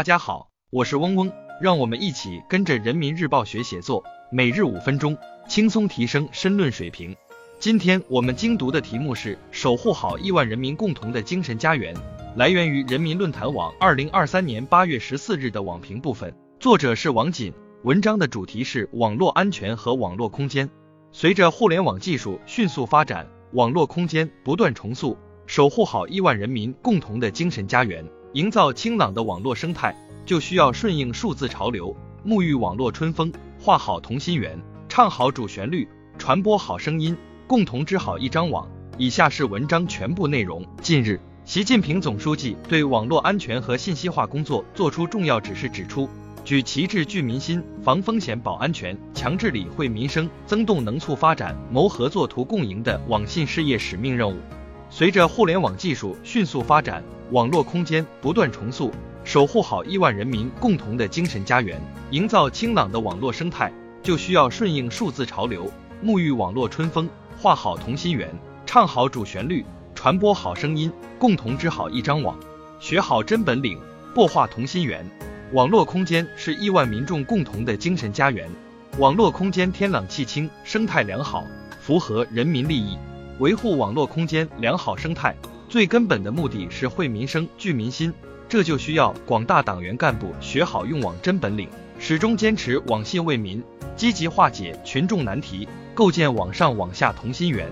大家好，我是嗡嗡，让我们一起跟着人民日报学写作，每日五分钟，轻松提升申论水平。今天我们精读的题目是守护好亿万人民共同的精神家园，来源于人民论坛网二零二三年八月十四日的网评部分，作者是王锦，文章的主题是网络安全和网络空间。随着互联网技术迅速发展，网络空间不断重塑，守护好亿万人民共同的精神家园。营造清朗的网络生态，就需要顺应数字潮流，沐浴网络春风，画好同心圆，唱好主旋律，传播好声音，共同织好一张网。以下是文章全部内容。近日，习近平总书记对网络安全和信息化工作作出重要指示，指出，举旗帜聚民心，防风险保安全，强治理惠民生，增动能促发展，谋合作图共赢的网信事业使命任务。随着互联网技术迅速发展，网络空间不断重塑，守护好亿万人民共同的精神家园，营造清朗的网络生态，就需要顺应数字潮流，沐浴网络春风，画好同心圆，唱好主旋律，传播好声音，共同织好一张网，学好真本领，擘画同心圆。网络空间是亿万民众共同的精神家园，网络空间天朗气清，生态良好，符合人民利益。维护网络空间良好生态，最根本的目的是惠民生、聚民心，这就需要广大党员干部学好用网真本领，始终坚持网信为民，积极化解群众难题，构建网上网下同心圆。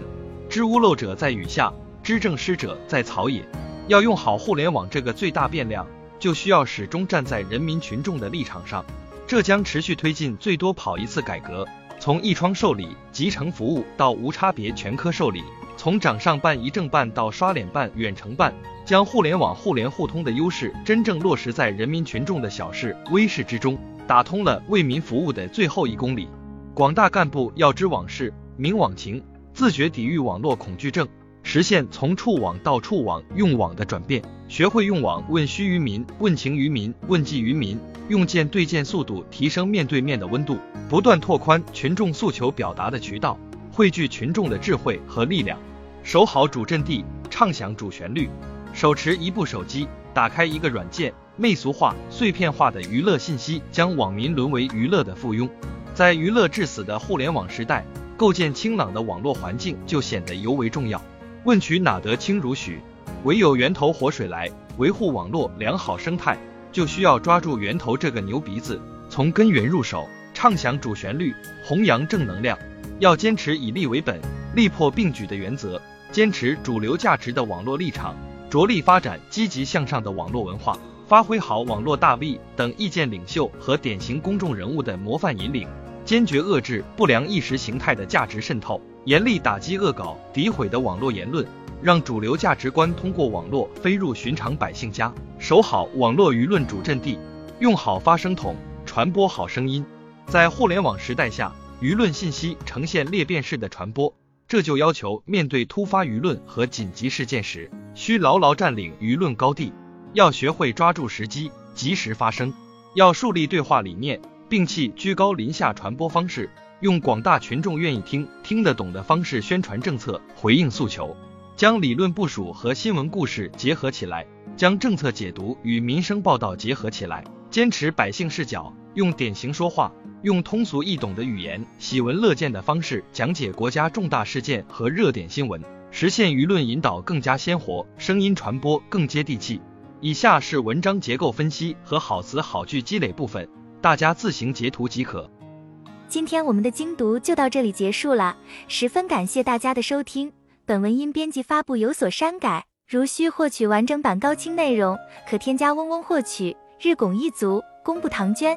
知屋漏者在雨下，知正失者在草野。要用好互联网这个最大变量，就需要始终站在人民群众的立场上。这将持续推进最多跑一次改革，从一窗受理、集成服务到无差别全科受理。从掌上办、一证办到刷脸办、远程办，将互联网互联互通的优势真正落实在人民群众的小事微事之中，打通了为民服务的最后一公里。广大干部要知网事、明网情，自觉抵御网络恐惧症，实现从触网到触网用网的转变，学会用网问需于民、问情于民、问计于民，用件对件速度提升面对面的温度，不断拓宽群众诉求表达的渠道，汇聚群众的智慧和力量。守好主阵地，唱响主旋律。手持一部手机，打开一个软件，媚俗化、碎片化的娱乐信息将网民沦为娱乐的附庸。在娱乐至死的互联网时代，构建清朗的网络环境就显得尤为重要。问渠哪得清如许？唯有源头活水来。维护网络良好生态，就需要抓住源头这个牛鼻子，从根源入手，唱响主旋律，弘扬正能量。要坚持以利为本、利破并举的原则。坚持主流价值的网络立场，着力发展积极向上的网络文化，发挥好网络大 V 等意见领袖和典型公众人物的模范引领，坚决遏制不良意识形态的价值渗透，严厉打击恶搞、诋毁的网络言论，让主流价值观通过网络飞入寻常百姓家。守好网络舆论主阵地，用好发声筒，传播好声音。在互联网时代下，舆论信息呈现裂变式的传播。这就要求面对突发舆论和紧急事件时，需牢牢占领舆论高地，要学会抓住时机，及时发声，要树立对话理念，摒弃居高临下传播方式，用广大群众愿意听、听得懂的方式宣传政策，回应诉求，将理论部署和新闻故事结合起来，将政策解读与民生报道结合起来，坚持百姓视角，用典型说话。用通俗易懂的语言、喜闻乐见的方式讲解国家重大事件和热点新闻，实现舆论引导更加鲜活，声音传播更接地气。以下是文章结构分析和好词好句积累部分，大家自行截图即可。今天我们的精读就到这里结束了，十分感谢大家的收听。本文因编辑发布有所删改，如需获取完整版高清内容，可添加嗡嗡获取。日拱一卒，功不唐捐。